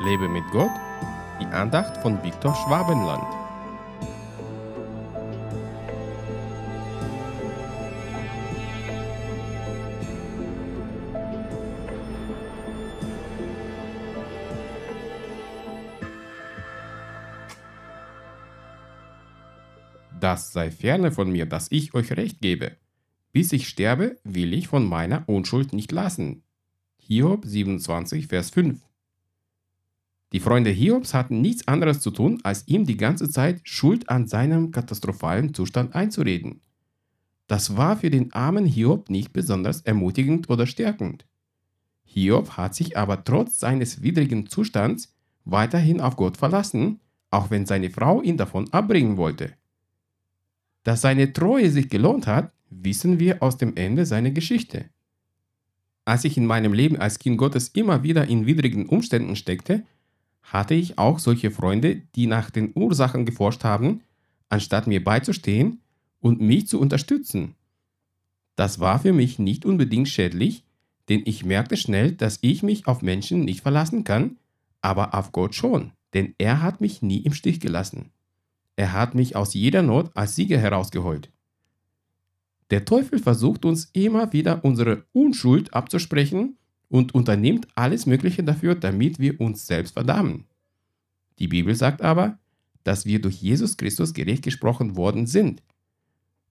Lebe mit Gott, die Andacht von Viktor Schwabenland. Das sei ferne von mir, dass ich euch recht gebe. Bis ich sterbe, will ich von meiner Unschuld nicht lassen. Hiob 27, Vers 5. Die Freunde Hiobs hatten nichts anderes zu tun, als ihm die ganze Zeit Schuld an seinem katastrophalen Zustand einzureden. Das war für den armen Hiob nicht besonders ermutigend oder stärkend. Hiob hat sich aber trotz seines widrigen Zustands weiterhin auf Gott verlassen, auch wenn seine Frau ihn davon abbringen wollte. Dass seine Treue sich gelohnt hat, wissen wir aus dem Ende seiner Geschichte. Als ich in meinem Leben als Kind Gottes immer wieder in widrigen Umständen steckte, hatte ich auch solche Freunde, die nach den Ursachen geforscht haben, anstatt mir beizustehen und mich zu unterstützen. Das war für mich nicht unbedingt schädlich, denn ich merkte schnell, dass ich mich auf Menschen nicht verlassen kann, aber auf Gott schon, denn er hat mich nie im Stich gelassen. Er hat mich aus jeder Not als Sieger herausgeholt. Der Teufel versucht uns immer wieder unsere Unschuld abzusprechen und unternimmt alles Mögliche dafür, damit wir uns selbst verdammen. Die Bibel sagt aber, dass wir durch Jesus Christus gerecht gesprochen worden sind.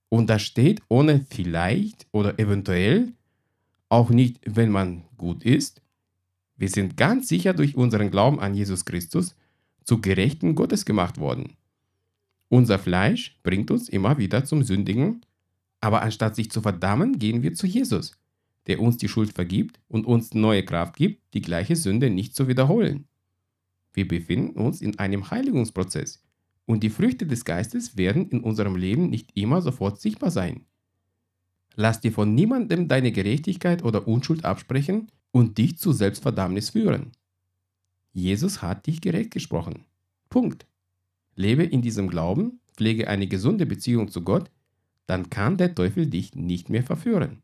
Und das steht ohne vielleicht oder eventuell, auch nicht, wenn man gut ist. Wir sind ganz sicher durch unseren Glauben an Jesus Christus zu Gerechten Gottes gemacht worden. Unser Fleisch bringt uns immer wieder zum Sündigen, aber anstatt sich zu verdammen, gehen wir zu Jesus, der uns die Schuld vergibt und uns neue Kraft gibt, die gleiche Sünde nicht zu wiederholen. Wir befinden uns in einem Heiligungsprozess und die Früchte des Geistes werden in unserem Leben nicht immer sofort sichtbar sein. Lass dir von niemandem deine Gerechtigkeit oder Unschuld absprechen und dich zu Selbstverdammnis führen. Jesus hat dich gerecht gesprochen. Punkt. Lebe in diesem Glauben, pflege eine gesunde Beziehung zu Gott, dann kann der Teufel dich nicht mehr verführen.